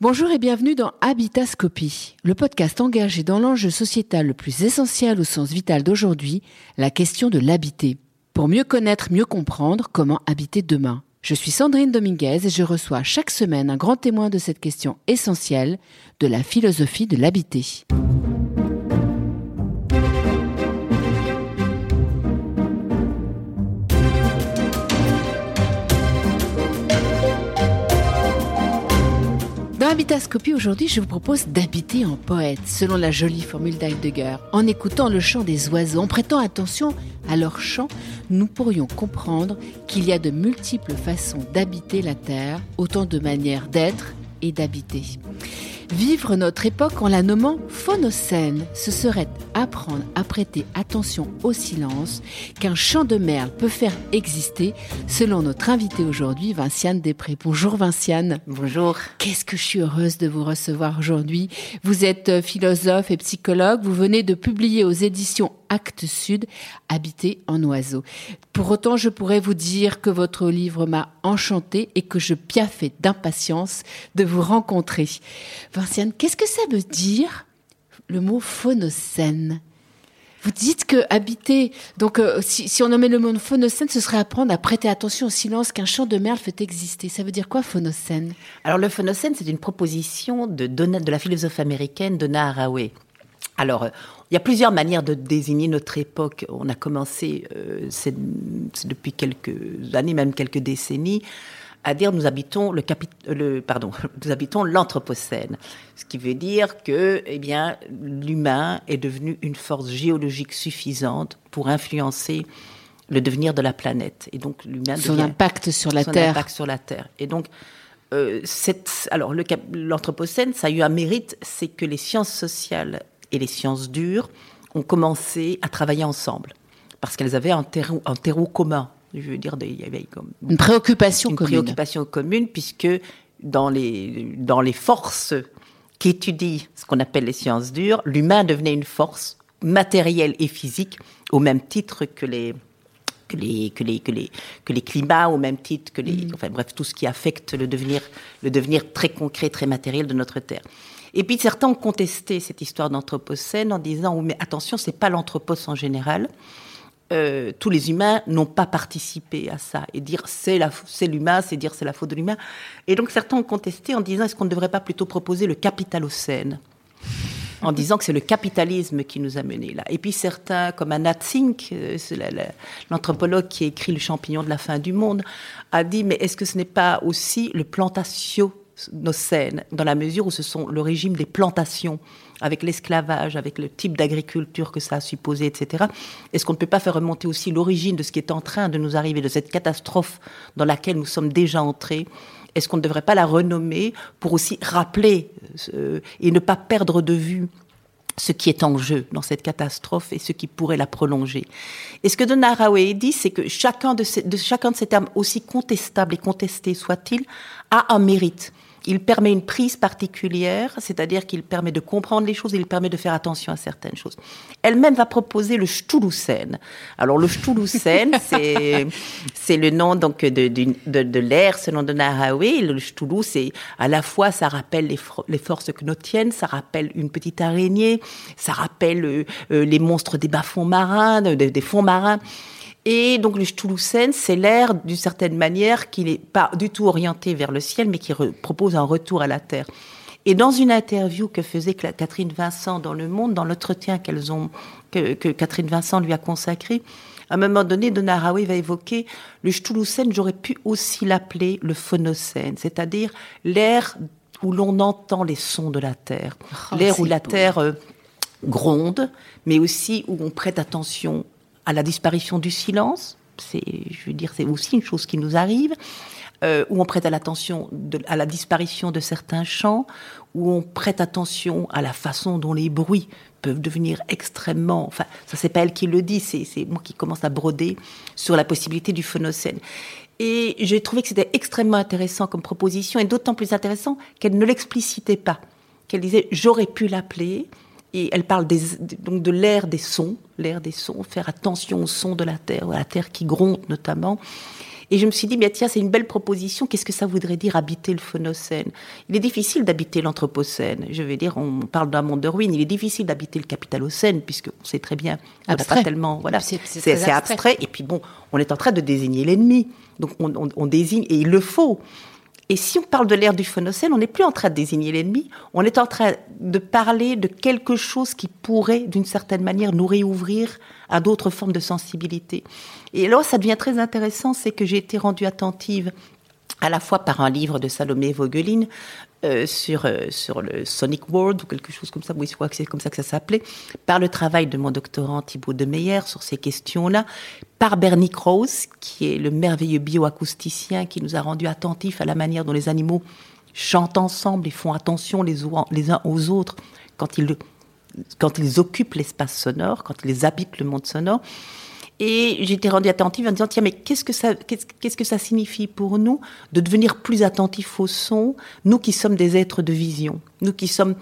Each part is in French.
Bonjour et bienvenue dans Habitascopie, le podcast engagé dans l'enjeu sociétal le plus essentiel au sens vital d'aujourd'hui, la question de l'habiter. Pour mieux connaître, mieux comprendre comment habiter demain. Je suis Sandrine Dominguez et je reçois chaque semaine un grand témoin de cette question essentielle de la philosophie de l'habiter. Dans Habitascopie aujourd'hui, je vous propose d'habiter en poète, selon la jolie formule d'Heidegger. En écoutant le chant des oiseaux, en prêtant attention à leur chant, nous pourrions comprendre qu'il y a de multiples façons d'habiter la Terre, autant de manières d'être et d'habiter. Vivre notre époque en la nommant phonocène, ce serait apprendre à prêter attention au silence qu'un chant de merle peut faire exister, selon notre invité aujourd'hui, Vinciane Després. Bonjour Vinciane. Bonjour. Qu'est-ce que je suis heureuse de vous recevoir aujourd'hui. Vous êtes euh, philosophe et psychologue. Vous venez de publier aux éditions Actes Sud, Habiter en oiseau. Pour autant, je pourrais vous dire que votre livre m'a enchanté et que je piaffais d'impatience de vous rencontrer. Qu'est-ce que ça veut dire le mot phonocène? Vous dites que habiter, donc euh, si, on nommait le mot phonocène, ce serait apprendre à prêter attention au silence qu'un chant de merle fait exister. Ça veut dire quoi phonocène? Alors le phonocène, c'est une proposition de, de la philosophe américaine Donna Haraway. Alors, euh, il y a plusieurs manières de désigner notre époque. On a commencé, euh, depuis quelques années, même quelques décennies, à dire nous habitons le, le pardon, nous habitons l'anthropocène, ce qui veut dire que, eh bien, l'humain est devenu une force géologique suffisante pour influencer le devenir de la planète. Et donc l'humain son impact sur la son Terre. Impact sur la Terre. Et donc euh, cette, alors l'anthropocène, ça a eu un mérite, c'est que les sciences sociales et les sciences dures ont commencé à travailler ensemble parce qu'elles avaient un terreau, un terreau commun. Je veux dire, il y avait comme une préoccupation une commune. préoccupation commune, puisque dans les, dans les forces qui étudient ce qu'on appelle les sciences dures, l'humain devenait une force matérielle et physique au même titre que les, que les, que les, que les, que les climats, au même titre que les, mm. enfin bref, tout ce qui affecte le devenir, le devenir très concret, très matériel de notre Terre. Et puis certains ont contesté cette histoire d'anthropocène en disant oh, mais attention, c'est pas l'anthropos en général. Euh, tous les humains n'ont pas participé à ça. Et dire c'est l'humain, c'est dire c'est la faute de l'humain. Et donc certains ont contesté en disant est-ce qu'on ne devrait pas plutôt proposer le capitalocène? En disant que c'est le capitalisme qui nous a menés là. Et puis certains, comme Anna Zink, euh, l'anthropologue qui a écrit Le champignon de la fin du monde, a dit mais est-ce que ce n'est pas aussi le plantatio dans la mesure où ce sont le régime des plantations, avec l'esclavage, avec le type d'agriculture que ça a supposé, etc. Est-ce qu'on ne peut pas faire remonter aussi l'origine de ce qui est en train de nous arriver, de cette catastrophe dans laquelle nous sommes déjà entrés? Est-ce qu'on ne devrait pas la renommer pour aussi rappeler euh, et ne pas perdre de vue ce qui est en jeu dans cette catastrophe et ce qui pourrait la prolonger? Et ce que Donna dit, c'est que chacun de, ces, chacun de ces termes, aussi contestables et contestés soit-il, a un mérite il permet une prise particulière, c'est-à-dire qu'il permet de comprendre les choses et il permet de faire attention à certaines choses. Elle-même va proposer le Stulusen. Alors le Stulusen, c'est c'est le nom donc de, de, de, l'air selon de Nahawe. Le Stulu, c'est à la fois ça rappelle les, les forces knotiennes, ça rappelle une petite araignée, ça rappelle euh, euh, les monstres des bas-fonds marins, des fonds marins. Et donc le Toulousaine, c'est l'air d'une certaine manière qui n'est pas du tout orienté vers le ciel, mais qui propose un retour à la terre. Et dans une interview que faisait Catherine Vincent dans Le Monde, dans l'entretien qu'elles ont, que, Catherine Vincent lui a consacré, à un moment donné, Donna Haraway va évoquer le Toulousaine, j'aurais pu aussi l'appeler le phonocène, c'est-à-dire l'air où l'on entend les sons de la terre, oh, l'air où la terre euh, gronde, mais aussi où on prête attention à la disparition du silence. C'est, je veux dire, c'est aussi une chose qui nous arrive. Euh, où on prête à l'attention à la disparition de certains chants, où on prête attention à la façon dont les bruits peuvent devenir extrêmement. Enfin, ça c'est pas elle qui le dit, c'est, c'est moi qui commence à broder sur la possibilité du phonocène. Et j'ai trouvé que c'était extrêmement intéressant comme proposition, et d'autant plus intéressant qu'elle ne l'explicitait pas. Qu'elle disait j'aurais pu l'appeler, et elle parle des, donc de l'air des sons, l'air des sons, faire attention aux sons de la terre, à la terre qui gronde notamment. Et je me suis dit, mais tiens, c'est une belle proposition. Qu'est-ce que ça voudrait dire habiter le phonocène? Il est difficile d'habiter l'anthropocène. Je veux dire, on parle d'un monde de ruines. Il est difficile d'habiter le capitalocène, puisque on sait très bien, on n'a pas tellement. Voilà, c'est abstrait. abstrait. Et puis bon, on est en train de désigner l'ennemi. Donc on, on désigne, et il le faut. Et si on parle de l'ère du phonocène, on n'est plus en train de désigner l'ennemi, on est en train de parler de quelque chose qui pourrait, d'une certaine manière, nous réouvrir à d'autres formes de sensibilité. Et là, ça devient très intéressant, c'est que j'ai été rendue attentive à la fois par un livre de Salomé Vogelin euh, sur, euh, sur le Sonic World ou quelque chose comme ça, oui, je crois que c'est comme ça que ça s'appelait, par le travail de mon doctorant Thibaut de Meyer sur ces questions-là, par Bernie Krause, qui est le merveilleux bioacousticien qui nous a rendu attentifs à la manière dont les animaux chantent ensemble et font attention les, les uns aux autres quand ils, quand ils occupent l'espace sonore, quand ils habitent le monde sonore. Et j'étais rendue attentive en disant, tiens, mais qu'est-ce que ça, qu'est-ce que ça signifie pour nous de devenir plus attentifs au son, nous qui sommes des êtres de vision, nous qui sommes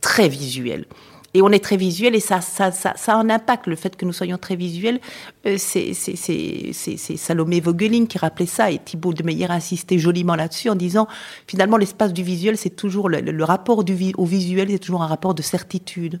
très visuels. Et on est très visuel et ça, ça, ça, ça a un impact, le fait que nous soyons très visuels. Euh, c'est Salomé Vogelin qui rappelait ça et Thibault de Meyer insistait joliment là-dessus en disant finalement l'espace du visuel, c'est toujours le, rapport au visuel, c'est toujours un rapport de certitude.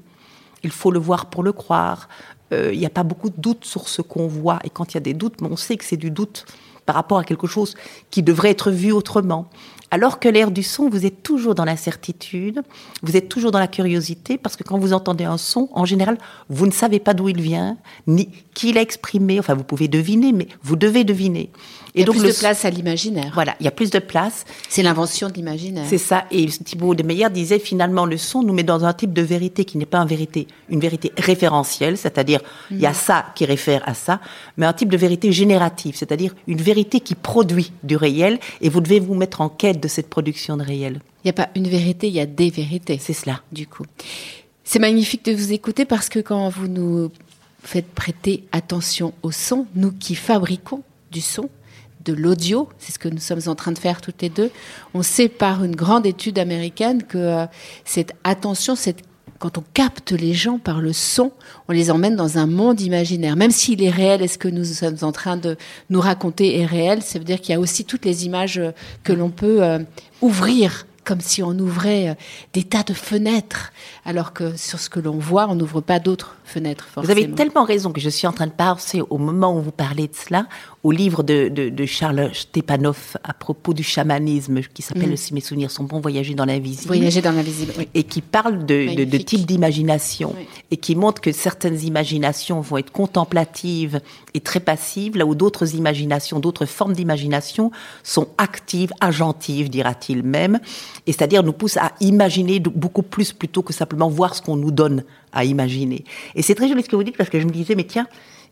Il faut le voir pour le croire. Euh, il n'y a pas beaucoup de doutes sur ce qu'on voit. Et quand il y a des doutes, on sait que c'est du doute par rapport à quelque chose qui devrait être vu autrement. Alors que l'air du son, vous êtes toujours dans l'incertitude, vous êtes toujours dans la curiosité, parce que quand vous entendez un son, en général, vous ne savez pas d'où il vient, ni qui l'a exprimé. Enfin, vous pouvez deviner, mais vous devez deviner. Et il y a donc plus de place à l'imaginaire. Voilà, il y a plus de place. C'est l'invention de l'imaginaire. C'est ça. Et Thibault de Meyer disait finalement le son nous met dans un type de vérité qui n'est pas une vérité, une vérité référentielle, c'est-à-dire il y a mm. ça qui réfère à ça, mais un type de vérité générative, c'est-à-dire une vérité qui produit du réel et vous devez vous mettre en quête de cette production de réel. Il n'y a pas une vérité, il y a des vérités. C'est cela. Du coup. C'est magnifique de vous écouter parce que quand vous nous faites prêter attention au son, nous qui fabriquons du son, de l'audio, c'est ce que nous sommes en train de faire toutes les deux, on sait par une grande étude américaine que euh, cette attention, cette quand on capte les gens par le son, on les emmène dans un monde imaginaire. Même s'il est réel, est-ce que nous sommes en train de nous raconter est réel Ça veut dire qu'il y a aussi toutes les images euh, que l'on peut euh, ouvrir comme si on ouvrait euh, des tas de fenêtres, alors que sur ce que l'on voit, on n'ouvre pas d'autres fenêtres. Forcément. Vous avez tellement raison que je suis en train de penser au moment où vous parlez de cela, au livre de, de, Charles Stepanov à propos du chamanisme, qui s'appelle, mm. si mes souvenirs sont bons, Voyager dans l'invisible. Voyager dans l'invisible, oui. Et qui parle de, de, types d'imagination, et qui montre que certaines imaginations vont être contemplatives et très passives, là où d'autres imaginations, d'autres formes d'imagination sont actives, agentives, dira-t-il même, et c'est-à-dire nous poussent à imaginer beaucoup plus plutôt que simplement voir ce qu'on nous donne à imaginer. Et c'est très joli ce que vous dites, parce que je me disais, mais tiens,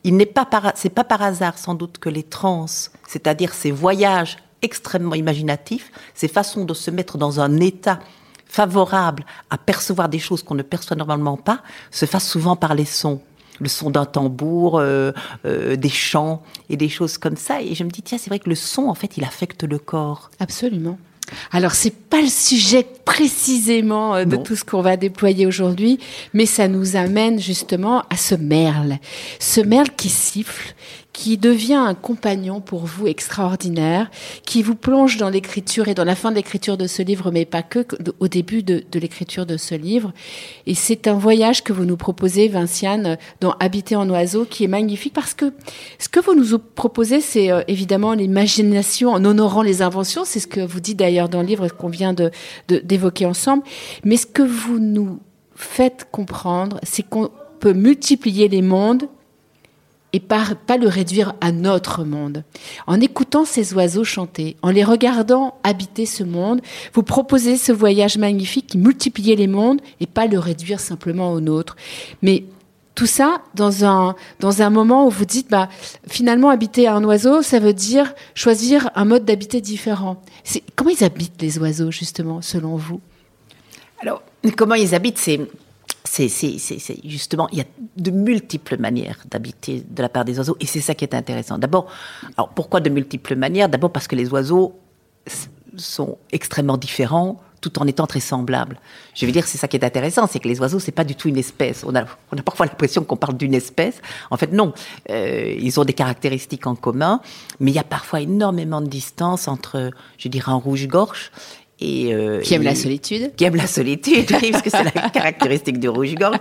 il n'est pas par, c'est pas par hasard sans doute que les trans, c'est-à-dire ces voyages extrêmement imaginatifs, ces façons de se mettre dans un état favorable à percevoir des choses qu'on ne perçoit normalement pas, se fassent souvent par les sons le son d'un tambour, euh, euh, des chants et des choses comme ça. Et je me dis, tiens, c'est vrai que le son, en fait, il affecte le corps. Absolument. Alors c'est pas le sujet précisément euh, de tout ce qu'on va déployer aujourd'hui, mais ça nous amène justement à ce merle, ce merle qui siffle, qui devient un compagnon pour vous extraordinaire, qui vous plonge dans l'écriture et dans la fin de l'écriture de ce livre, mais pas que, au début de, l'écriture de ce livre. Et c'est un voyage que vous nous proposez, Vinciane, dans Habiter en oiseau, qui est magnifique parce que ce que vous nous proposez, c'est euh, évidemment l'imagination en honorant les inventions. C'est ce que vous dites d'ailleurs dans le livre qu'on vient d'évoquer ensemble. Mais ce que vous nous faites comprendre, c'est qu'on peut multiplier les mondes et pas, le réduire à notre monde. En écoutant ces oiseaux chanter, en les regardant habiter ce monde, vous proposez ce voyage magnifique qui multipliait les mondes et pas le réduire simplement au nôtre. Mais tout ça dans un dans un moment où vous dites bah finalement habiter un oiseau ça veut dire choisir un mode d'habiter différent. comment ils habitent les oiseaux justement selon vous? Alors comment ils habitent c'est c'est justement, il y a de multiples manières d'habiter de la part des oiseaux, et c'est ça qui est intéressant. D'abord, alors pourquoi de multiples manières? D'abord parce que les oiseaux sont extrêmement différents tout en étant très semblables. Je veux dire, c'est ça qui est intéressant, c'est que les oiseaux, c'est pas du tout une espèce. On a, on a parfois l'impression qu'on parle d'une espèce. En fait, non. Euh, ils ont des caractéristiques en commun, mais il y a parfois énormément de distance entre, je dirais, un rouge-gorge et, euh, qui aime la solitude Qui aime la solitude, parce que c'est la caractéristique du rouge-gorge.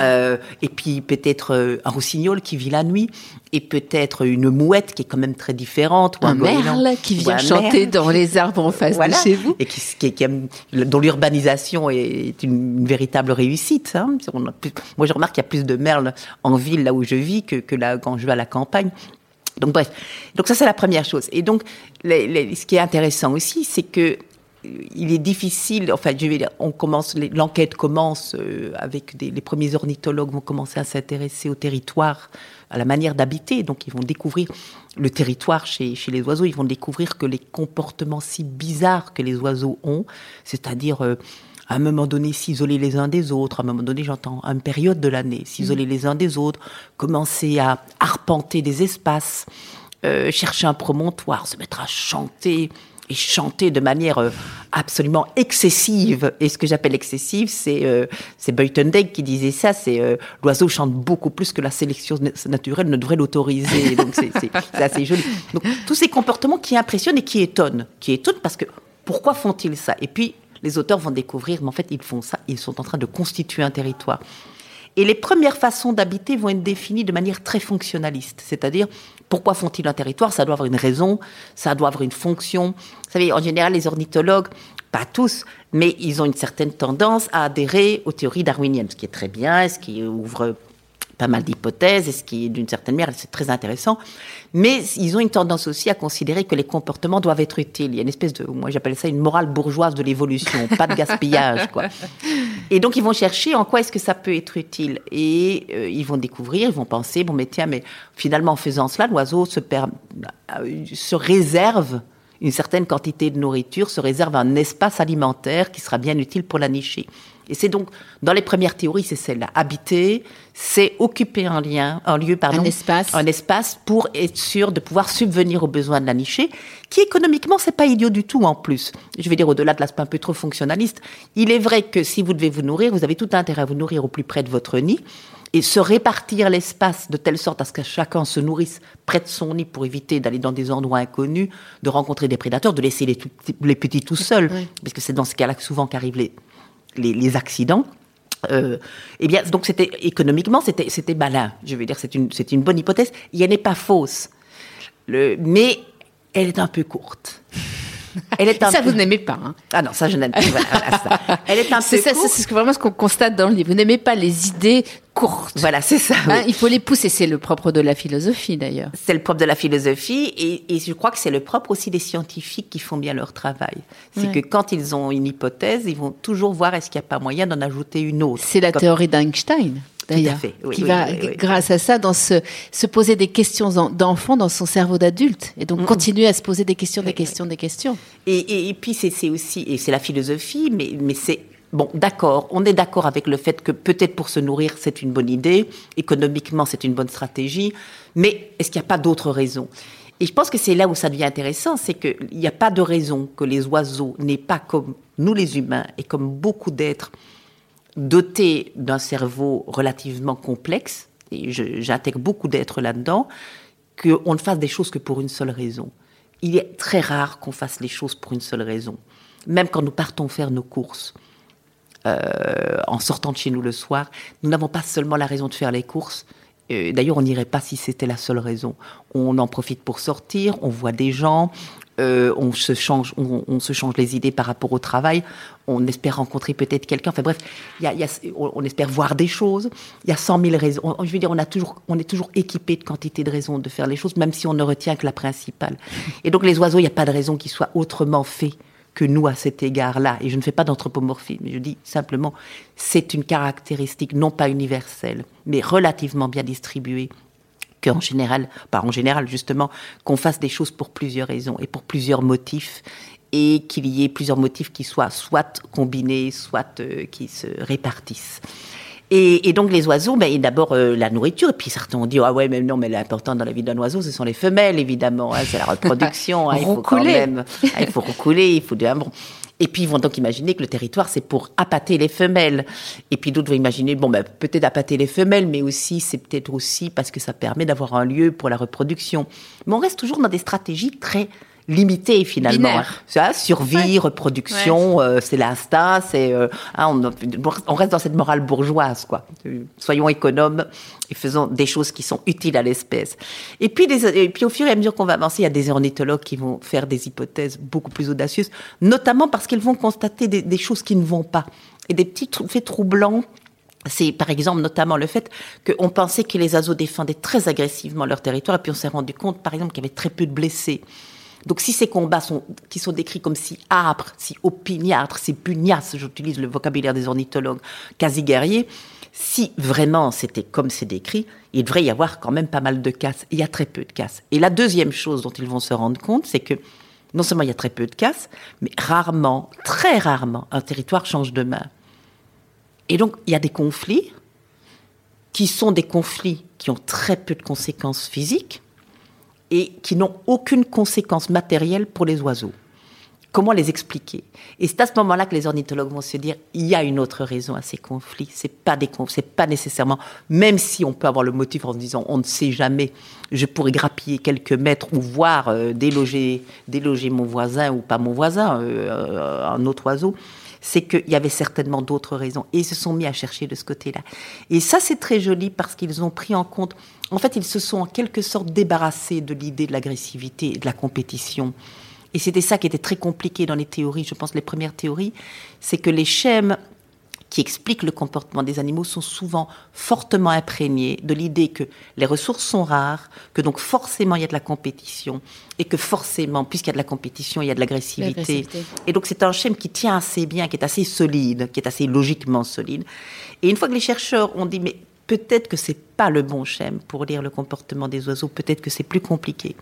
Euh, et puis peut-être euh, un rossignol qui vit la nuit, et peut-être une mouette qui est quand même très différente. Ou un, merle qui vient chanter dans les arbres en face de chez vous. Et qui, qui, dont l'urbanisation est une, véritable réussite. Hein. moi, je remarque qu'il y a plus de merles en ville, là où je vis, que, que là, quand je vais à la campagne. Donc bref, donc ça c'est la première chose. Et donc ce qui est intéressant aussi, c'est que il est difficile, enfin, je vais on commence, l'enquête commence euh, avec des, les premiers ornithologues vont commencer à s'intéresser au territoire, à la manière d'habiter. Donc, ils vont découvrir le territoire chez, chez les oiseaux. Ils vont découvrir que les comportements si bizarres que les oiseaux ont, c'est-à-dire euh, à un moment donné s'isoler les uns des autres, à un moment donné, j'entends, à une période de l'année, s'isoler mmh. les uns des autres, commencer à arpenter des espaces, euh, chercher un promontoire, se mettre à chanter et chanter de manière euh, absolument excessive. Et ce que j'appelle excessive, c'est euh, c'est qui disait ça. C'est euh, l'oiseau chante beaucoup plus que la sélection naturelle ne devrait l'autoriser. Donc c'est assez joli. Donc tous ces comportements qui impressionnent et qui étonnent, qui étonnent parce que pourquoi font-ils ça? Et puis les auteurs vont découvrir, mais en fait ils font ça, ils sont en train de constituer un territoire. Et les premières façons d'habiter vont être définies de manière très fonctionnaliste, c'est-à-dire pourquoi font-ils un territoire? Ça doit avoir une raison, ça doit avoir une fonction. Vous savez, en général, les ornithologues, pas tous, mais ils ont une certaine tendance à adhérer aux théories darwiniennes, ce qui est très bien, ce qui ouvre pas mal d'hypothèses, et ce qui, d'une certaine manière, c'est très intéressant. Mais ils ont une tendance aussi à considérer que les comportements doivent être utiles. Il y a une espèce de, moi j'appelle ça une morale bourgeoise de l'évolution, pas de gaspillage, quoi. Et donc ils vont chercher en quoi est-ce que ça peut être utile. Et euh, ils vont découvrir, ils vont penser, bon mais tiens, mais finalement en faisant cela, l'oiseau se, euh, se réserve une certaine quantité de nourriture, se réserve un espace alimentaire qui sera bien utile pour la nicher. Et c'est donc, dans les premières théories, c'est celle-là. Habiter, c'est occuper un lien, un lieu, pardon. Un espace. Un espace pour être sûr de pouvoir subvenir aux besoins de la nichée, qui économiquement, c'est pas idiot du tout en plus. Je vais dire au-delà de l'aspect un peu trop fonctionnaliste. Il est vrai que si vous devez vous nourrir, vous avez tout intérêt à vous nourrir au plus près de votre nid et se répartir l'espace de telle sorte à ce que chacun se nourrisse près de son nid pour éviter d'aller dans des endroits inconnus, de rencontrer des prédateurs, de laisser les, les petits tout seuls, parce que c'est dans ce cas-là souvent qu'arrivent les, les, accidents. Euh, eh bien, donc c'était économiquement, c'était c'était malin. Je veux dire, c'est une c'est une bonne hypothèse. Elle n'est pas fausse, le, mais elle est un peu courte. Elle est ça, vous n'aimez pas. Hein. Ah non, ça, je n'aime pas. ça. Elle est un peu C'est vraiment ce qu'on constate dans le livre. Vous n'aimez pas les idées courtes. Voilà, c'est ça. Hein, il faut les pousser. C'est le propre de la philosophie, d'ailleurs. C'est le propre de la philosophie. Et, et je crois que c'est le propre aussi des scientifiques qui font bien leur travail. C'est que quand ils ont une hypothèse, ils vont toujours voir est-ce qu'il n'y a pas moyen d'en ajouter une autre. C'est la théorie d'Einstein d'ailleurs, qui va, grâce à ça, dans se, se poser des questions d'enfant dans son cerveau d'adulte, et donc continuer à se poser des questions, des questions, des questions. Et, et, puis c'est aussi, et c'est la philosophie, mais, mais c'est Bon, d'accord, on est d'accord avec le fait que peut-être pour se nourrir, c'est une bonne idée, économiquement, c'est une bonne stratégie, mais est-ce qu'il n'y a pas d'autres raisons? Et je pense que c'est là où ça devient intéressant, c'est qu'il n'y a pas de raison que les oiseaux n'aient pas comme nous les humains et comme beaucoup d'êtres doté d'un cerveau relativement complexe, et j'intègre beaucoup d'êtres là-dedans, qu'on ne fasse des choses que pour une seule raison. Il est très rare qu'on fasse les choses pour une seule raison. Même quand nous partons faire nos courses, euh, en sortant de chez nous le soir, nous n'avons pas seulement la raison de faire les courses. Euh, d'ailleurs, on n'irait pas si c'était la seule raison. On en profite pour sortir, on voit des gens, euh, on se change, on, se change les idées par rapport au travail. On espère rencontrer peut-être quelqu'un. Enfin bref, on espère voir des choses. Il y a cent mille raisons. je veux dire, on a toujours, on est toujours équipé de quantité de raisons de faire les choses, même si on ne retient que la principale. Et donc les oiseaux, il n'y a pas de raison qu'ils soient autrement faits que nous à cet égard-là. Et je ne fais pas d'anthropomorphie, mais je dis simplement, c'est une caractéristique non pas universelle, mais relativement bien distribuée qu'en général, pas en général justement, qu'on fasse des choses pour plusieurs raisons et pour plusieurs motifs et qu'il y ait plusieurs motifs qui soient soit combinés, soit euh, qui se répartissent. Et, donc les oiseaux, ben, d'abord euh, la nourriture, et puis certains ont dit ah ouais mais non mais l'important dans la vie d'un oiseau ce sont les femelles évidemment, hein, c'est la reproduction, hein, il faut quand même, hein, il faut recouler, il faut bon. Et puis ils vont donc imaginer que le territoire c'est pour appâter les femelles. Et puis d'autres vont imaginer bon ben peut-être appâter les femelles, mais aussi c'est peut-être aussi parce que ça permet d'avoir un lieu pour la reproduction. Mais on reste toujours dans des stratégies très limité finalement. Ça, survie, reproduction, euh, c'est l'instinct, c'est euh, hein, on, on, reste dans cette morale bourgeoise quoi. Soyons économes et faisons des choses qui sont utiles à l'espèce. Et puis et puis au fur et à mesure qu'on va avancer, il y a des ornithologues qui vont faire des hypothèses beaucoup plus audacieuses, notamment parce qu'ils vont constater des, des choses qui ne vont pas et des petits faits troublants c'est par exemple notamment le fait qu'on pensait que les oiseaux défendaient très agressivement leur territoire, et puis on s'est rendu compte, par exemple, qu'il y avait très peu de blessés. Donc si ces combats sont, qui sont décrits comme si âpres, si opiniâtres, si pugnaces, j'utilise le vocabulaire des ornithologues, quasi guerriers, si vraiment c'était comme c'est décrit, il devrait y avoir quand même pas mal de casse. Il y a très peu de casse. Et la deuxième chose dont ils vont se rendre compte, c'est que non seulement il y a très peu de casse, mais rarement, très rarement, un territoire change de main. Et donc il y a des conflits qui sont des conflits qui ont très peu de conséquences physiques, et qui n'ont aucune conséquence matérielle pour les oiseaux. Comment les expliquer? Et c'est à ce moment-là que les ornithologues vont se dire il y a une autre raison à ces conflits. C'est pas pas nécessairement, même si on peut avoir le motif en se disant on ne sait jamais, je pourrais grappiller quelques mètres ou voir euh, déloger, déloger mon voisin ou pas mon voisin, euh, euh, un autre oiseau c'est qu'il y avait certainement d'autres raisons. Et ils se sont mis à chercher de ce côté-là. Et ça, c'est très joli parce qu'ils ont pris en compte, en fait, ils se sont en quelque sorte débarrassés de l'idée de l'agressivité et de la compétition. Et c'était ça qui était très compliqué dans les théories, je pense, les premières théories, c'est que les schèmes qui expliquent le comportement des animaux sont souvent fortement imprégnés de l'idée que les ressources sont rares, que donc forcément il y a de la compétition, et que forcément, puisqu'il y a de la compétition, il y a de l'agressivité. Et donc c'est un schème qui tient assez bien, qui est assez solide, qui est assez logiquement solide. Et une fois que les chercheurs ont dit, mais peut-être que c'est pas le bon schème pour lire le comportement des oiseaux, peut-être que c'est plus compliqué.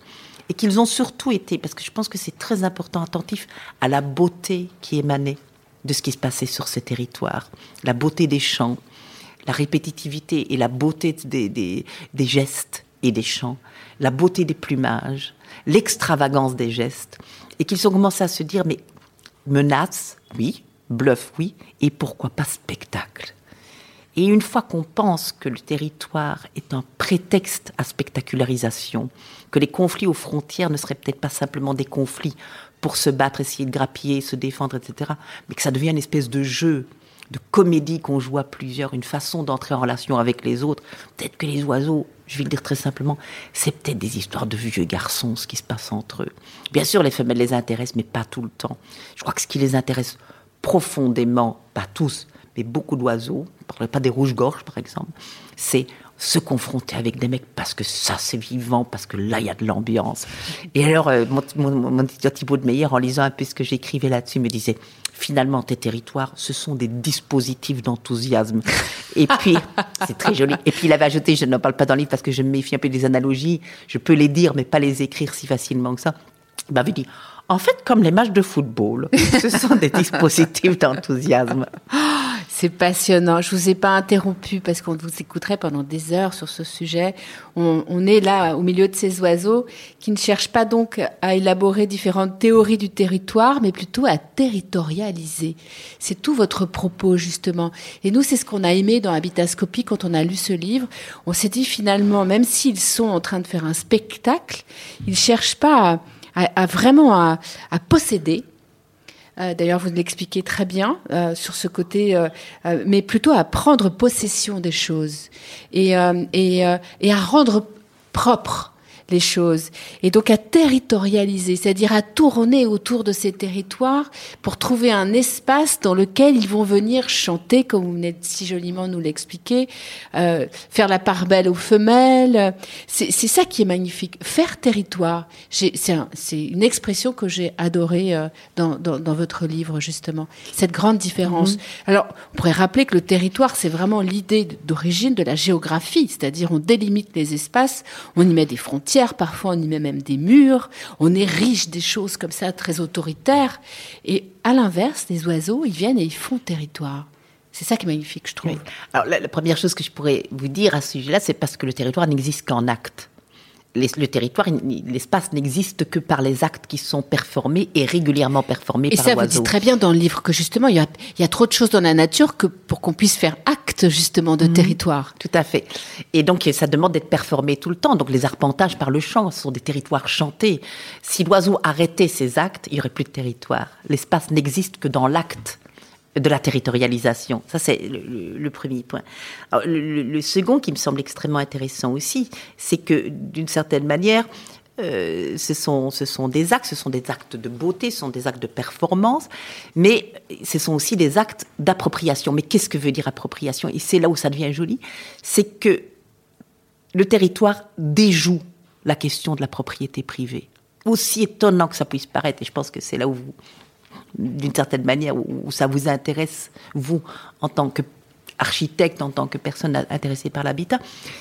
Et qu'ils ont surtout été, parce que je pense que c'est très important, attentif à la beauté qui émanait de ce qui se passait sur ce territoire. La beauté des chants, la répétitivité et la beauté des, des, gestes et des chants, la beauté des plumages, l'extravagance des gestes, et qu'ils ont commencé à se dire, mais menace, oui, bluff, oui, et pourquoi pas spectacle? Et une fois qu'on pense que le territoire est un prétexte à spectacularisation, que les conflits aux frontières ne seraient peut-être pas simplement des conflits pour se battre, essayer de grappiller, se défendre, etc. Mais que ça devient une espèce de jeu, de comédie qu'on joue à plusieurs, une façon d'entrer en relation avec les autres. Peut-être que les oiseaux, je vais le dire très simplement, c'est peut-être des histoires de vieux garçons, ce qui se passe entre eux. Bien sûr, les femelles les intéressent, mais pas tout le temps. Je crois que ce qui les intéresse profondément, pas tous, mais beaucoup d'oiseaux, pas des rouges-gorges par exemple, c'est se confronter avec des mecs parce que ça c'est vivant, parce que là il y a de l'ambiance. Et alors euh, mon, mon, mon Thibault de Meyer, en lisant un peu ce que j'écrivais là-dessus, me disait finalement tes territoires, ce sont des dispositifs d'enthousiasme. Et puis c'est très joli. Et puis il avait ajouté, je n'en parle pas dans le livre parce que je me méfie un peu des analogies, je peux les dire mais pas les écrire si facilement que ça. Il m'avait dit en fait, comme les matchs de football, ce sont des dispositifs d'enthousiasme. C'est passionnant. Je vous ai pas interrompu parce qu'on vous écouterait pendant des heures sur ce sujet. On, est là au milieu de ces oiseaux qui ne cherchent pas donc à élaborer différentes théories du territoire, mais plutôt à territorialiser. C'est tout votre propos justement. Et nous, c'est ce qu'on a aimé dans Habitascopie quand on a lu ce livre. On s'est dit finalement, même s'ils sont en train de faire un spectacle, ils cherchent pas à à, vraiment à, posséder. Euh, d'ailleurs, vous l'expliquez très bien euh, sur ce côté, euh, mais plutôt à prendre possession des choses et, et, et à rendre propre les choses. Et donc à territorialiser, c'est-à-dire à tourner autour de ces territoires pour trouver un espace dans lequel ils vont venir chanter, comme vous venez si joliment nous l'expliquer, euh, faire la part belle aux femelles. C'est ça qui est magnifique. Faire territoire, c'est une expression que j'ai adorée euh, dans, dans, dans, votre livre, justement. Cette grande différence. Mm-hmm. Alors, on pourrait rappeler que le territoire, c'est vraiment l'idée d'origine de la géographie, c'est-à-dire on délimite les espaces, on y met des frontières, parfois on y met même des murs, on érige des choses comme ça très autoritaires. Et à l'inverse, les oiseaux, ils viennent et ils font territoire. C'est ça qui est magnifique, je trouve. Alors, la, première chose que je pourrais vous dire à ce sujet-là, c'est parce que le territoire n'existe qu'en acte le territoire, l'espace n'existe que par les actes qui sont performés et régulièrement performés et par l'oiseau. Et ça, vous dites très bien dans le livre que justement, il y a, il y a trop de choses dans la nature que pour qu'on puisse faire acte justement de mhm. territoire. Tout à fait. Et donc, ça demande d'être performé tout le temps. Donc, les arpentages par le chant sont des territoires chantés. Si l'oiseau arrêtait ses actes, il n'y aurait plus de territoire. L'espace n'existe que dans l'acte de la territorialisation. Ça, c'est le, premier point. le, second qui me semble extrêmement intéressant aussi, c'est que d'une certaine manière, euh, ce, sont, ce sont des actes, ce sont des actes de beauté, ce sont des actes de performance, mais ce sont aussi des actes d'appropriation. Mais qu'est-ce que veut dire appropriation? Et c'est là où ça devient joli, c'est que le territoire déjoue la question de la propriété privée. Aussi étonnant que ça puisse paraître, et je pense que c'est là où vous, d'une certaine manière, où, ça vous intéresse, vous, en tant qu'architecte, en tant que personne intéressée par l'habitat,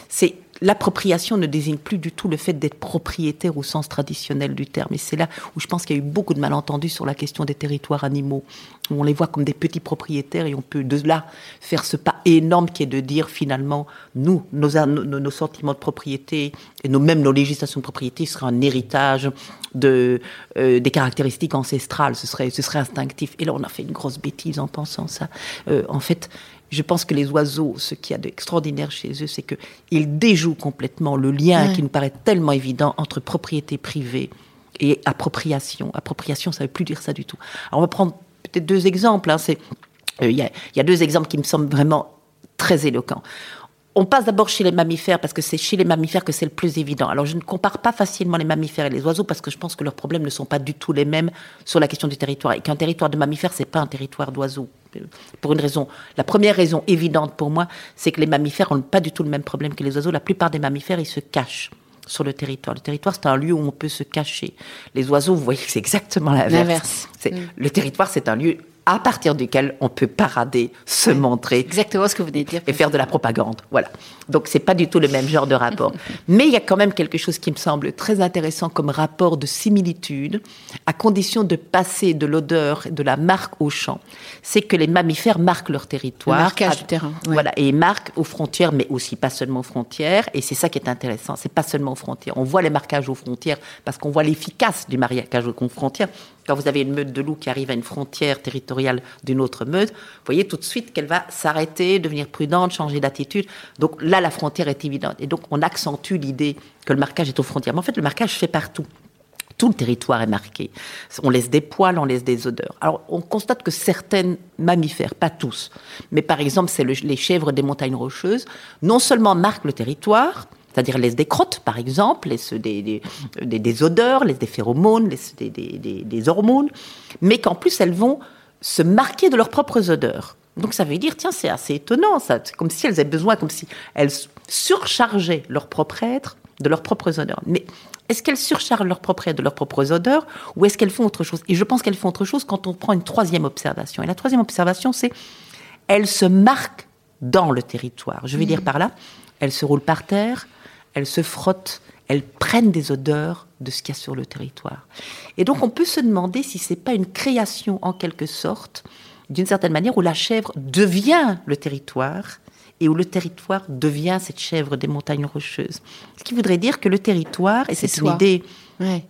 c'est l'appropriation ne désigne plus du tout le fait d'être propriétaire au sens traditionnel du terme. Et c'est là où je pense qu'il y a eu beaucoup de malentendus sur la question des territoires animaux, où on les voit comme des petits propriétaires et on peut de là faire ce pas énorme qui est de dire finalement, nous, nos, nos, sentiments de propriété et nos, même nos législations de propriété seraient un héritage de, euh, des caractéristiques ancestrales, ce serait, ce serait instinctif. Et là, on a fait une grosse bêtise en pensant ça. Euh, en fait, je pense que les oiseaux, ce qu'il y a d'extraordinaire chez eux, c'est qu'ils déjouent complètement le lien qui nous paraît tellement évident entre propriété privée et appropriation. Appropriation, ça ne veut plus dire ça du tout. Alors on va prendre peut-être deux exemples. Hein. Euh, il y, y, a deux exemples qui me semblent vraiment très éloquents. On passe d'abord chez les mammifères parce que c'est chez les mammifères que c'est le plus évident. Alors je ne compare pas facilement les mammifères et les oiseaux parce que je pense que leurs problèmes ne sont pas du tout les mêmes sur la question du territoire et qu'un territoire de mammifères c'est pas un territoire d'oiseaux. Pour une raison, la première raison évidente pour moi, c'est que les mammifères n'ont pas du tout le même problème que les oiseaux. La plupart des mammifères ils se cachent sur le territoire. Le territoire, c'est un lieu où on peut se cacher. Les oiseaux, vous voyez c'est exactement l'inverse. Mm. Le territoire, c'est un lieu à partir duquel on peut parader, se montrer. Exactement ce que vous venez de dire. Et faire de la propagande. Voilà. Donc, c'est pas du tout le même genre de rapport. Mais il y a quand même quelque chose qui me semble très intéressant comme rapport de similitude, à condition de passer de l'odeur, de la marque au champ. C'est que les mammifères marquent leur territoire. Le marquage du terrain. Voilà. Et ils marquent aux frontières, mais aussi pas seulement aux frontières. Et c'est ça qui est intéressant. C'est pas seulement aux frontières. On voit les marquages aux frontières parce qu'on voit l'efficace du marquage aux frontières quand vous avez une meute de loups qui arrive à une frontière territoriale d'une autre meute, vous voyez tout de suite qu'elle va s'arrêter, devenir prudente, changer d'attitude. Donc là, la frontière est évidente. Et donc, on accentue l'idée que le marquage est aux frontières. Mais en fait, le marquage fait partout. Tout le territoire est marqué. On laisse des poils, on laisse des odeurs. Alors, on constate que certains mammifères, pas tous, mais par exemple, c'est les chèvres des montagnes rocheuses, non seulement marquent le territoire, c'est-à-dire laisse des crottes, par exemple, laisse des, des, odeurs, laisse des phéromones, laisse des, hormones, mais qu'en plus elles vont se marquer de leurs propres odeurs. Donc ça veut dire, tiens, c'est assez étonnant, ça. C'est comme si elles avaient besoin, comme si elles surchargeaient leur propre être de leurs propres odeurs. Mais est-ce qu'elles surchargent leur propre être de leurs propres odeurs ou est-ce qu'elles font autre chose? Et je pense qu'elles font autre chose quand on prend une troisième observation. Et la troisième observation, c'est elles se marquent dans le territoire. Je vais mmh. dire par là, elles se roulent par terre, elles se frottent, elles prennent des odeurs de ce qu'il y a sur le territoire. Et donc on peut se demander si c'est pas une création en quelque sorte, d'une certaine manière, où la chèvre devient le territoire et où le territoire devient cette chèvre des montagnes rocheuses. Ce qui voudrait dire que le territoire, et c'est une idée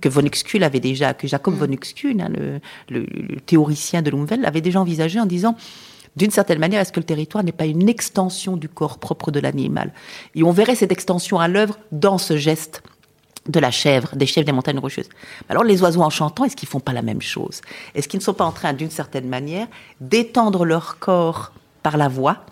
que von Uxküll avait déjà, que Jacob mm. von Uxküll, hein, le, théoricien de Lumwelt, avait déjà envisagé en disant d'une certaine manière, est-ce que le territoire n'est pas une extension du corps propre de l'animal? Et on verrait cette extension à l'œuvre dans ce geste de la chèvre, des chèvres des montagnes rocheuses. Alors les oiseaux en chantant, est-ce qu'ils font pas la même chose? Est-ce qu'ils ne sont pas en train, d'une certaine manière, d'étendre leur corps par la voix,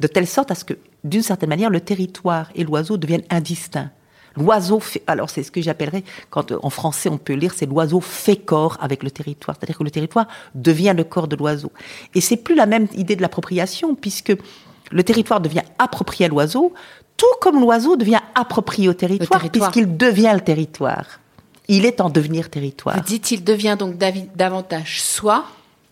de telle sorte à ce que, d'une certaine manière, le territoire et l'oiseau deviennent indistincts? L'oiseau fait, alors c'est ce que j'appellerais, quand euh, en français on peut lire, c'est l'oiseau fait corps avec le territoire. C'est-à-dire que le territoire devient le corps de l'oiseau. Et c'est plus la même idée de l'appropriation, puisque le territoire devient approprié à l'oiseau, tout comme l'oiseau devient approprié au territoire, puisqu'il devient le territoire. Il est en devenir territoire. Vous dites, il devient donc davantage soi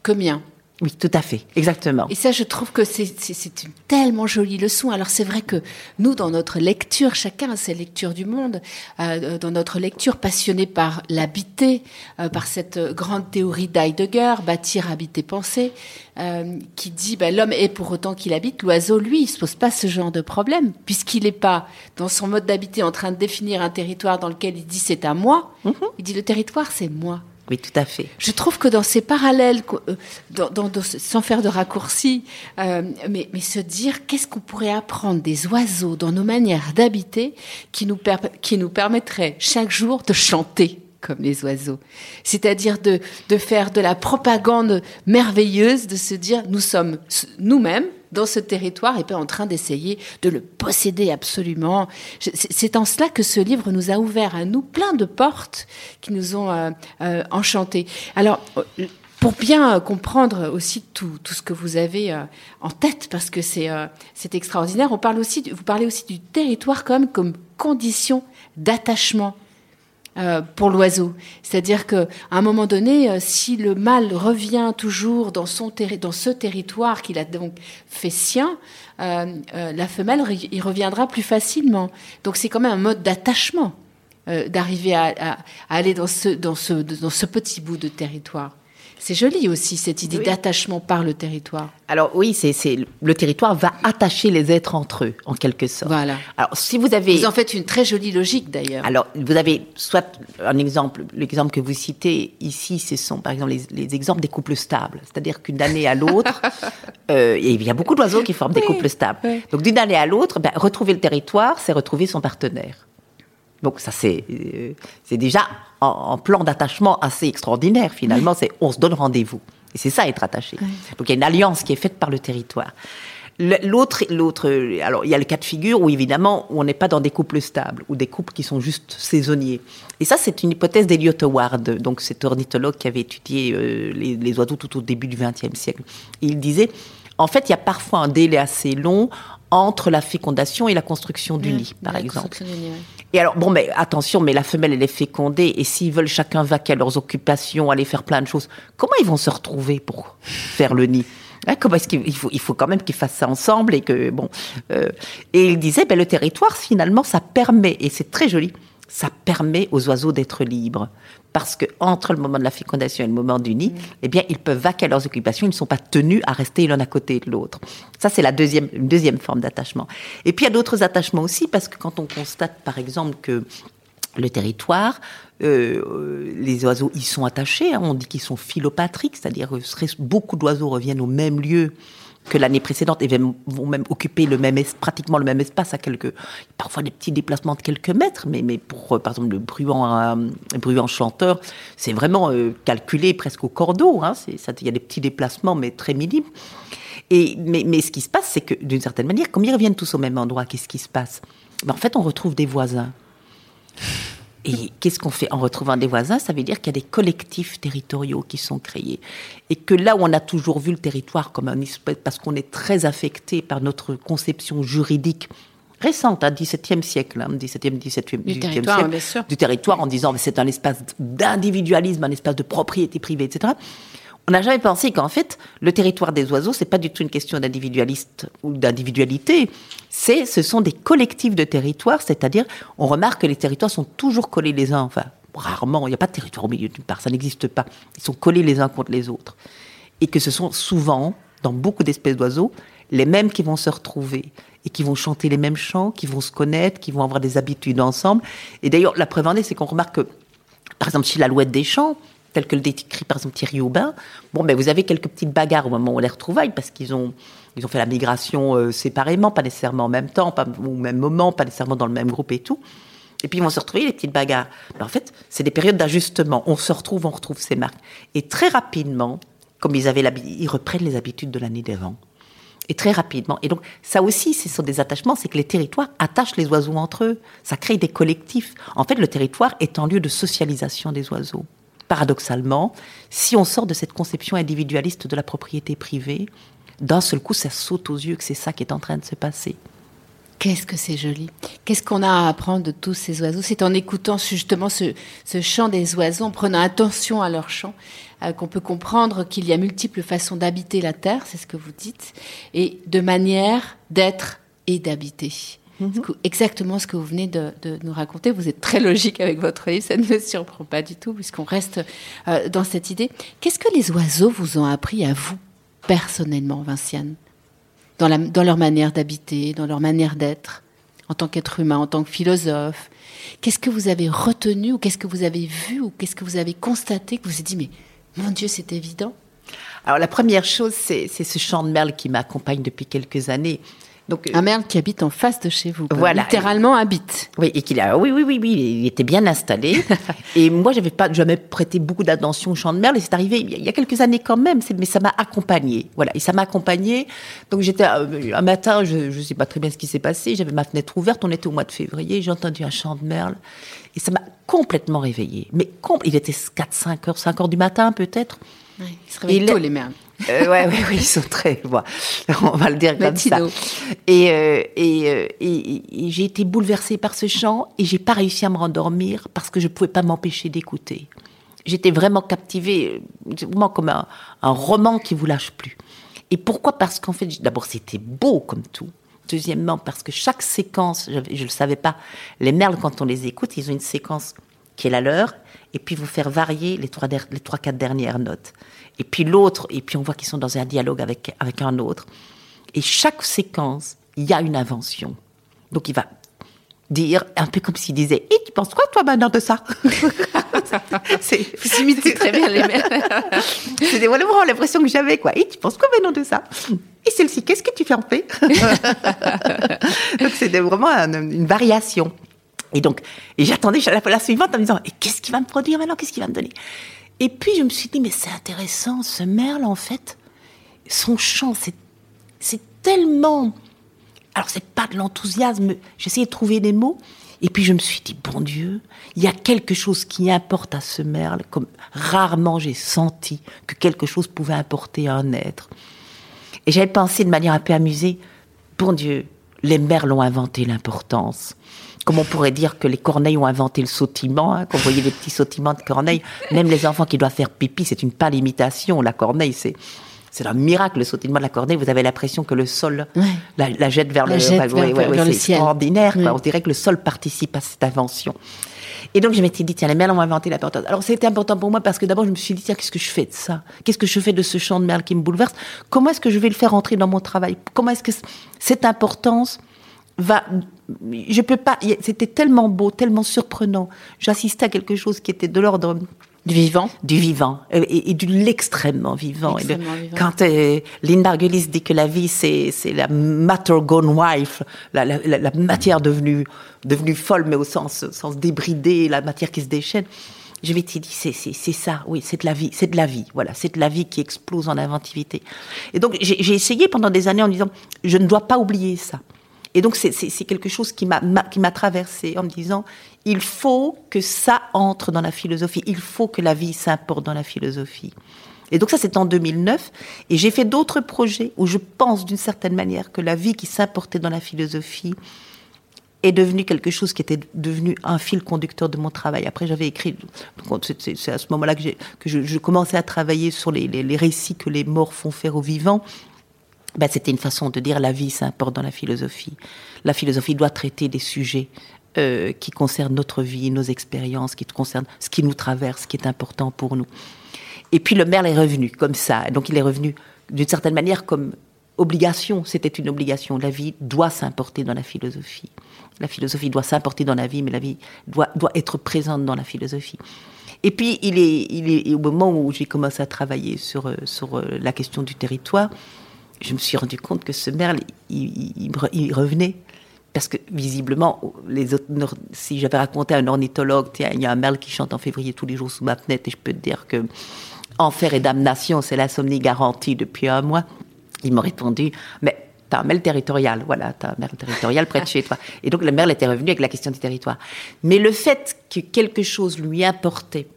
que mien. Oui, tout à fait, exactement. Et ça, je trouve que c'est une tellement jolie leçon. Alors c'est vrai que nous, dans notre lecture, chacun a ses lectures du monde, euh, dans notre lecture passionnée par l'habiter, euh, par cette grande théorie d'Heidegger, bâtir, habiter, penser, euh, qui dit ben, l'homme est pour autant qu'il habite, l'oiseau, lui, il se pose pas ce genre de problème, puisqu'il n'est pas dans son mode d'habiter en train de définir un territoire dans lequel il dit c'est à moi. Mhm. Il dit le territoire, c'est moi. Oui, tout à fait. Je trouve que dans ces parallèles, euh, sans faire de raccourcis, euh, mais, se dire qu'est-ce qu'on pourrait apprendre des oiseaux dans nos manières d'habiter qui nous, nous permettrait chaque jour de chanter comme les oiseaux. C'est-à-dire de faire de la propagande merveilleuse, de se dire nous sommes nous-mêmes dans ce territoire et pas en train d'essayer de le posséder absolument. C'est en cela que ce livre nous a ouvert à nous plein de portes qui nous ont euh, euh, enchantés. Alors, pour bien comprendre aussi tout, ce que vous avez euh, en tête, parce que c'est c'est extraordinaire, on parle aussi, vous parlez aussi du territoire comme, comme condition d'attachement euh, pour l'oiseau. C'est-à-dire qu'à un moment donné, euh, si le mâle revient toujours dans, son dans ce territoire qu'il a donc fait sien, euh, la femelle y reviendra plus facilement. Donc c'est quand même un mode d'attachement d'arriver à, à, aller dans ce, dans, ce, dans ce petit bout de territoire. C'est joli aussi cette idée d'attachement par le territoire. Alors oui, c'est le territoire va attacher les êtres entre eux en quelque sorte. Voilà. Alors si vous avez vous en faites une très jolie logique d'ailleurs. Alors vous avez soit un exemple, l'exemple que vous citez ici, ce sont par exemple les, exemples des couples stables, c'est-à-dire qu'une année à l'autre, euh, il y a beaucoup d'oiseaux qui forment des couples stables. Donc d'une année à l'autre, ben, retrouver le territoire, c'est retrouver son partenaire. Donc ça c'est euh, déjà en, plan d'attachement assez extraordinaire finalement. C'est on se donne rendez-vous et c'est ça être attaché. Donc il y a une alliance qui est faite par le territoire. L'autre, l'autre, alors il y a le cas de figure où évidemment on n'est pas dans des couples stables ou des couples qui sont juste saisonniers. Et ça c'est une hypothèse d'Eliot Howard, donc cet ornithologue qui avait étudié euh, les, les, oiseaux tout au début du XXe siècle. Il disait en fait il y a parfois un délai assez long entre la fécondation et la construction du nid, par exemple. Et alors, bon, mais attention, mais la femelle, elle est fécondée, et s'ils veulent chacun vaquer à leurs occupations, aller faire plein de choses, comment ils vont se retrouver pour faire le nid? Hein, comment est-ce qu'il faut, il faut quand même qu'ils fassent ça ensemble et que bon. Euh, et il disait, ben le territoire finalement, ça permet et c'est très joli ça permet aux oiseaux d'être libres. Parce que entre le moment de la fécondation et le moment du nid, mm. eh bien, ils peuvent vaquer à leurs occupations, ils ne sont pas tenus à rester l'un à côté de l'autre. Ça, c'est la deuxième, une deuxième forme d'attachement. Et puis, il y a d'autres attachements aussi, parce que quand on constate, par exemple, que le territoire, euh, les oiseaux y sont attachés, hein, on dit qu'ils sont philopatriques, c'est-à-dire que beaucoup d'oiseaux reviennent au même lieu que l'année précédente et vont même occuper pratiquement le même espace à quelques parfois des petits déplacements de quelques mètres mais pour euh, par exemple le bruant euh, chanteur c'est vraiment euh, calculé presque au cordeau hein, il y a des petits déplacements mais très minimes. Mais ce qui se passe c'est que d'une certaine manière comme ils reviennent tous au même endroit qu'est-ce qui se passe? Ben, en fait on retrouve des voisins et qu'est-ce qu'on fait en retrouvant des voisins? Ça veut dire qu'il y a des collectifs territoriaux qui sont créés. Et que là où on a toujours vu le territoire comme un espèce, parce qu'on est très affecté par notre conception juridique récente, hein, 17e siècle, hein, 17e, 17e, du territoire, siècle, du territoire, en disant que c'est un espace d'individualisme, un espace de propriété privée, etc. On n'a jamais pensé qu'en fait, le territoire des oiseaux, c'est pas du tout une question d'individualiste ou d'individualité. C'est, ce sont des collectifs de territoires, c'est-à-dire, on remarque que les territoires sont toujours collés les uns, enfin, rarement, il n'y a pas de territoire au milieu d'une part, ça n'existe pas. Ils sont collés les uns contre les autres. Et que ce sont souvent, dans beaucoup d'espèces d'oiseaux, les mêmes qui vont se retrouver et qui vont chanter les mêmes chants, qui vont se connaître, qui vont avoir des habitudes ensemble. Et d'ailleurs, la preuve en est, c'est qu'on remarque que, par exemple, chez l'alouette des champs, tel que le décrit par exemple Thierry Aubin, bon, ben, vous avez quelques petites bagarres au moment où on les retrouvaille, parce qu'ils ont, ils ont fait la migration euh, séparément, pas nécessairement en même temps, pas au même moment, pas nécessairement dans le même groupe et tout. Et puis ils vont se retrouver, les petites bagarres. Ben, en fait, c'est des périodes d'ajustement. On se retrouve, on retrouve ces marques. Et très rapidement, comme ils avaient ils reprennent les habitudes de l'année d'avant. Et très rapidement. Et donc, ça aussi, ce sont des attachements, c'est que les territoires attachent les oiseaux entre eux. Ça crée des collectifs. En fait, le territoire est un lieu de socialisation des oiseaux paradoxalement, si on sort de cette conception individualiste de la propriété privée, d'un seul coup, ça saute aux yeux que c'est ça qui est en train de se passer. Qu'est-ce que c'est joli. Qu'est-ce qu'on a à apprendre de tous ces oiseaux? C'est en écoutant justement ce, chant des oiseaux, en prenant attention à leur chant, euh, qu'on peut comprendre qu'il y a multiples façons d'habiter la Terre, c'est ce que vous dites, et de manière d'être et d'habiter. Mhm. Exactement ce que vous venez de, nous raconter. Vous êtes très logique avec votre livre, ça ne me surprend pas du tout, puisqu'on reste euh, dans cette idée. Qu'est-ce que les oiseaux vous ont appris à vous, personnellement, Vinciane? Dans, leur manière d'habiter, dans leur manière d'être, en tant qu'être humain, en tant que philosophe Qu'est-ce que vous avez retenu ou qu'est-ce que vous avez vu ou qu'est-ce que vous avez constaté que vous vous êtes dit, mais mon Dieu, c'est évident? Alors la première chose, c'est ce chant de merle qui m'accompagne depuis quelques années. Donc, un merle qui habite en face de chez vous. Voilà. Littéralement habite. Oui, et qu'il a, oui, oui, oui, oui, il était bien installé. et moi, j'avais pas jamais prêté beaucoup d'attention au chant de merle. Et c'est arrivé il y a quelques années quand même, mais ça m'a accompagné. Voilà, et ça m'a accompagné. Donc j'étais euh, un matin, je ne sais pas très bien ce qui s'est passé. J'avais ma fenêtre ouverte. On était au mois de février. J'ai entendu un chant de merle. Et ça m'a complètement réveillé. Mais il était 4, 5 heures, 5 heures du matin peut-être. ils se réveillent tôt, les merles. Euh, ouais, ouais, oui, ils sont très. on va le dire comme ça. Et, euh, euh, et, et, j'ai été bouleversée par ce chant et j'ai pas réussi à me rendormir parce que je pouvais pas m'empêcher d'écouter. J'étais vraiment captivée, vraiment comme un, un, roman qui vous lâche plus. Et pourquoi? Parce qu'en fait, d'abord, c'était beau comme tout. Deuxièmement, parce que chaque séquence, je ne le savais pas, les merles, quand on les écoute, ils ont une séquence qui est la leur, et puis vous faire varier les trois, les trois quatre dernières notes et puis l'autre, et puis on voit qu'ils sont dans un dialogue avec, avec un autre. Et chaque séquence, il y a une invention. Donc il va dire, un peu comme s'il disait Et tu penses quoi, toi, maintenant, de ça c'est, Vous imitez très bien les mères. C'était vraiment l'impression que j'avais, quoi. Et tu penses quoi maintenant de ça Et celle-ci, qu'est-ce que tu fais en fait Donc c'était vraiment une variation. Et donc, et j'attendais la, la suivante en me disant Et qu'est-ce qu'il va me produire maintenant? Qu'est-ce qu'il va me donner? Et puis je me suis dit, mais c'est intéressant, ce merle, en fait, son chant, c'est tellement... Alors c'est pas de l'enthousiasme, j'essayais de trouver des mots, et puis je me suis dit, bon Dieu, il y a quelque chose qui importe à ce merle, comme rarement j'ai senti que quelque chose pouvait importer à un être. Et j'avais pensé de manière un peu amusée, bon Dieu, les merles ont inventé l'importance comme on pourrait dire que les corneilles ont inventé le sautillement, hein, quand vous voyez les petits sautillements de corneilles, même les enfants qui doivent faire pipi, c'est une pâle imitation. La corneille, c'est c'est un miracle, le sautillement de la corneille. Vous avez l'impression que le sol la, jette vers le, ciel. c'est extraordinaire. On dirait que le sol participe à cette invention. Et donc, je m'étais dit, tiens, les merles ont inventé l'importance. Alors, c'était important pour moi parce que d'abord, je me suis dit, tiens, qu'est-ce que je fais de ça? Qu'est-ce que je fais de ce chant de merle qui me bouleverse? Comment est-ce que je vais le faire entrer dans mon travail? Comment est-ce que cette importance va je peux pas. C'était tellement beau, tellement surprenant. J'assistais à quelque chose qui était de l'ordre du vivant, du vivant et, de l'extrêmement vivant. Quand euh, Lynn Margulis dit que la vie c'est c'est la matter gone wife, la, la, la, matière devenue devenue folle, mais au sens sens débridé, la matière qui se déchaîne. Je m'étais dit, c'est, c'est, c'est ça, oui, c'est de la vie, c'est de la vie, voilà, c'est de la vie qui explose en inventivité. Et donc, j'ai, j'ai essayé pendant des années en disant, je ne dois pas oublier ça. Et donc, c'est quelque chose qui m'a traversé en me disant, il faut que ça entre dans la philosophie, il faut que la vie s'importe dans la philosophie. Et donc ça, c'est en 2009. Et j'ai fait d'autres projets où je pense d'une certaine manière que la vie qui s'importait dans la philosophie est devenue quelque chose qui était devenu un fil conducteur de mon travail. Après, j'avais écrit, c'est à ce moment-là que, que je, commençais à travailler sur les, les récits que les morts font faire aux vivants. Ben, c'était une façon de dire la vie s'importe dans la philosophie. La philosophie doit traiter des sujets euh, qui concernent notre vie, nos expériences, qui concernent ce qui nous traverse, ce qui est important pour nous. Et puis le Merle est revenu comme ça. Donc il est revenu d'une certaine manière comme obligation. C'était une obligation. La vie doit s'importer dans la philosophie. La philosophie doit s'importer dans la vie, mais la vie doit, doit être présente dans la philosophie. Et puis, il est, il est au moment où j'ai commencé à travailler sur, euh, sur euh, la question du territoire, je me suis rendu compte que ce merle, il, revenait. Parce que visiblement, les autres, si j'avais raconté à un ornithologue, il y a un merle qui chante en février tous les jours sous ma fenêtre, et je peux te dire que enfer et damnation, c'est l'insomnie garantie depuis un mois, il m'a répondu, mais t'as un merle territorial, voilà, t'as un merle territorial près de chez toi. Et donc le merle était revenu avec la question du territoire. Mais le fait que quelque chose lui importait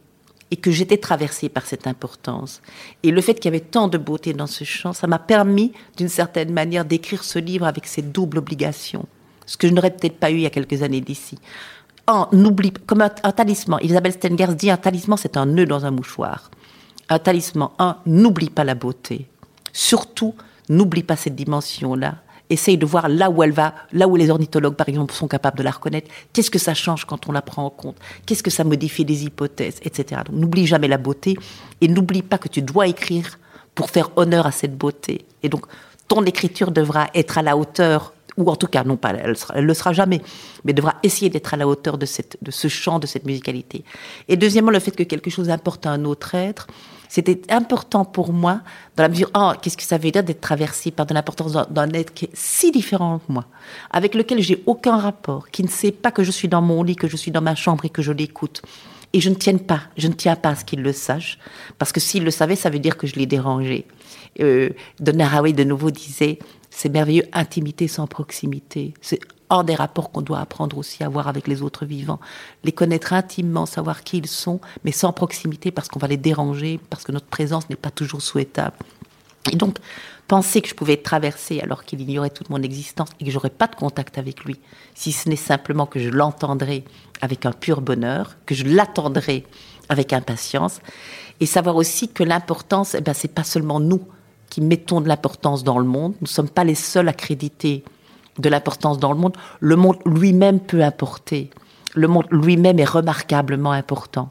et que j'étais traversée par cette importance. Et le fait qu'il y avait tant de beauté dans ce chant, ça m'a permis, d'une certaine manière, d'écrire ce livre avec ces doubles obligations. ce que je n'aurais peut-être pas eu il y a quelques années d'ici. Un, n'oublie, comme un, talisman. Isabelle Stengers dit un talisman, c'est un nœud dans un mouchoir. Un talisman, un, n'oublie pas la beauté. Surtout, n'oublie pas cette dimension-là. Essaye de voir là où elle va, là où les ornithologues, par exemple, sont capables de la reconnaître. Qu'est-ce que ça change quand on la prend en compte? Qu'est-ce que ça modifie des hypothèses, etc. Donc, n'oublie jamais la beauté et n'oublie pas que tu dois écrire pour faire honneur à cette beauté. Et donc, ton écriture devra être à la hauteur ou en tout cas, non pas, elle, ne le sera jamais, mais devra essayer d'être à la hauteur de, cette, de ce chant, de cette musicalité. Et deuxièmement, le fait que quelque chose importe à un autre être, c'était important pour moi, dans la mesure, oh, qu'est-ce que ça veut dire d'être traversé par de l'importance d'un être qui est si différent de moi, avec lequel j'ai aucun rapport, qui ne sait pas que je suis dans mon lit, que je suis dans ma chambre et que je l'écoute. Et je ne tiens pas, je ne tiens pas à ce qu'il le sache, parce que s'il le savait, ça veut dire que je l'ai dérangé. Euh, Haraway de nouveau disait, c'est merveilleux, intimité sans proximité. Hors des rapports qu'on doit apprendre aussi à avoir avec les autres vivants. Les connaître intimement, savoir qui ils sont, mais sans proximité parce qu'on va les déranger, parce que notre présence n'est pas toujours souhaitable. Et donc, penser que je pouvais être traversée alors qu'il ignorait toute mon existence et que j'aurais pas de contact avec lui, si ce n'est simplement que je l'entendrai avec un pur bonheur, que je l'attendrai avec impatience, et savoir aussi que l'importance, eh ben, c'est pas seulement nous qui mettons de l'importance dans le monde. Nous ne sommes pas les seuls à créditer de l'importance dans le monde. Le monde lui-même peut apporter. Le monde lui-même est remarquablement important.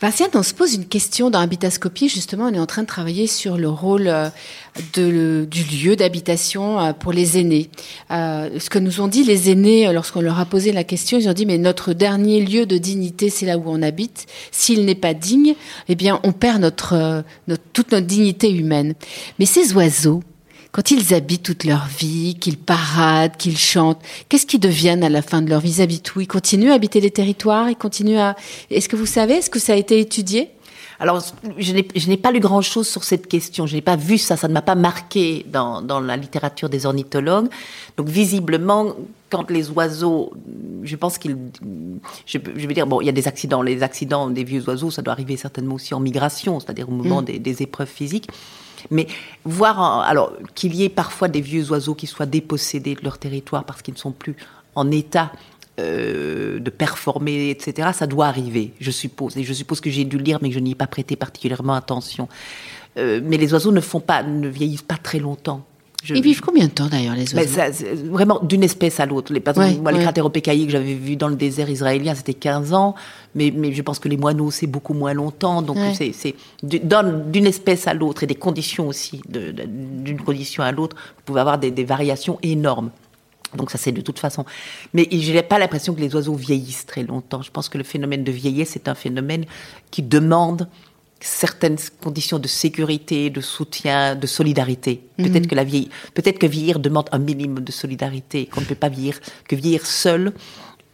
Vinciane, on se pose une question dans Habitascopie. Justement, on est en train de travailler sur le rôle euh, du lieu d'habitation euh, pour les aînés. Euh, ce que nous ont dit les aînés lorsqu'on leur a posé la question, ils ont dit mais notre dernier lieu de dignité, c'est là où on habite. S'il n'est pas digne, eh bien, on perd notre, toute notre dignité humaine. Mais ces oiseaux, quand ils habitent toute leur vie, qu'ils paradent, qu'ils chantent, qu'est-ce qu'ils deviennent à la fin de leur vie? Ils habitent où? Ils continuent à habiter les territoires? Ils continuent à... Est-ce que vous savez Est-ce que ça a été étudié? Alors, je n'ai pas lu grand-chose sur cette question. Je n'ai pas vu ça. Ça ne m'a pas marqué dans, dans, la littérature des ornithologues. Donc, visiblement, quand les oiseaux, je pense qu'ils, je, je, veux dire, bon, il y a des accidents. Les accidents des vieux oiseaux, ça doit arriver certainement aussi en migration, c'est-à-dire au moment mmh. des, des, épreuves physiques. Mais voir, alors qu'il y ait parfois des vieux oiseaux qui soient dépossédés de leur territoire parce qu'ils ne sont plus en état euh, de performer, etc., ça doit arriver, je suppose. Et je suppose que j'ai dû lire, mais que je n'y ai pas prêté particulièrement attention. Euh, mais les oiseaux ne vieillissent pas très longtemps. Ils vivent combien de temps d'ailleurs les oiseaux Vraiment d'une espèce à l'autre. Les, moi, les cratéropécailles que j'avais vus dans le désert israélien, c'était 15 ans, mais, mais je pense que les moineaux, c'est beaucoup moins longtemps. Donc c'est d'une espèce à l'autre et des conditions aussi, d'une condition à l'autre, vous pouvez avoir des, des variations énormes. Donc ça c'est de toute façon. Mais je n'ai pas l'impression que les oiseaux vieillissent très longtemps. Je pense que le phénomène de vieillesse c'est un phénomène qui demande certaines conditions de sécurité, de soutien, de solidarité. Peut-être mhm. que la vieille, peut-être que vieillir demande un minimum de solidarité, qu'on ne peut pas vieillir, que vieillir seul,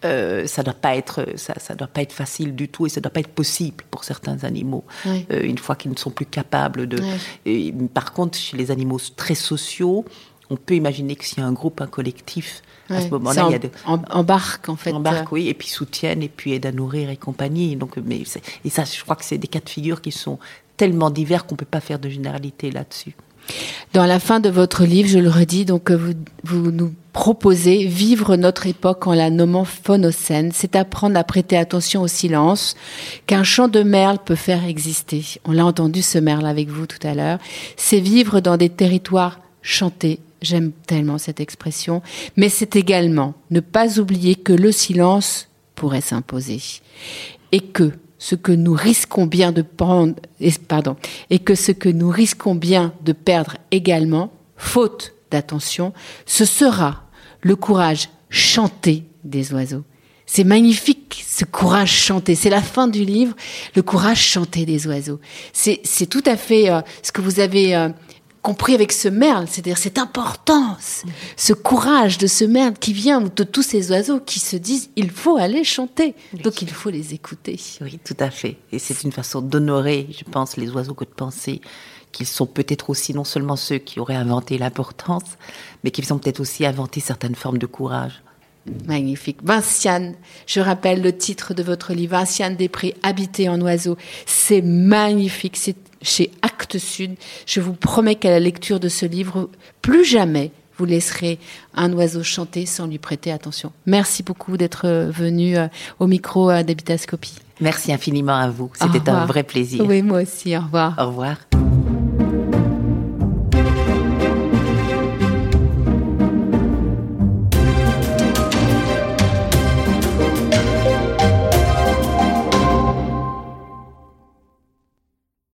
euh, ça doit pas être, ça, ça, doit pas être facile du tout et ça doit pas être possible pour certains animaux euh, une fois qu'ils ne sont plus capables de. Et, par contre, chez les animaux très sociaux, on peut imaginer que s'il y a un groupe, un collectif, à ce moment-là, il y a des embarque en fait. Embarque, oui, et puis soutiennent et puis aident à nourrir et compagnie. Donc, mais et ça, je crois que c'est des cas de figure qui sont tellement divers qu'on peut pas faire de généralité là-dessus. Dans la fin de votre livre, je le redis, donc vous, vous nous proposez vivre notre époque en la nommant phonocène, c'est apprendre à prêter attention au silence qu'un chant de merle peut faire exister. On l'a entendu ce merle avec vous tout à l'heure. C'est vivre dans des territoires chantés J'aime tellement cette expression. Mais c'est également ne pas oublier que le silence pourrait s'imposer. Et que ce que nous risquons bien de prendre, pardon, et que ce que nous risquons bien de perdre également, faute d'attention, ce sera le courage chanté des oiseaux. C'est magnifique, ce courage chanté. C'est la fin du livre, le courage chanté des oiseaux. C'est tout à fait euh, ce que vous avez euh, compris avec ce merle, c'est-à-dire cette importance, ce courage de ce merle qui vient de tous ces oiseaux qui se disent il faut aller chanter, donc il faut les écouter. Oui, tout à fait. Et c'est une façon d'honorer, je pense, les oiseaux que de penser qu'ils sont peut-être aussi non seulement ceux qui auraient inventé l'importance, mais qu'ils ont peut-être aussi inventé certaines formes de courage. Magnifique. Vinciane, je rappelle le titre de votre livre, Vinciane Després, Habiter en oiseau. C'est magnifique. C'est chez Actes Sud. Je vous promets qu'à la lecture de ce livre, plus jamais vous laisserez un oiseau chanter sans lui prêter attention. Merci beaucoup d'être venu au micro d'Habitascopie. Merci infiniment à vous. C'était un vrai plaisir. Oui, moi aussi. Au revoir. Au revoir.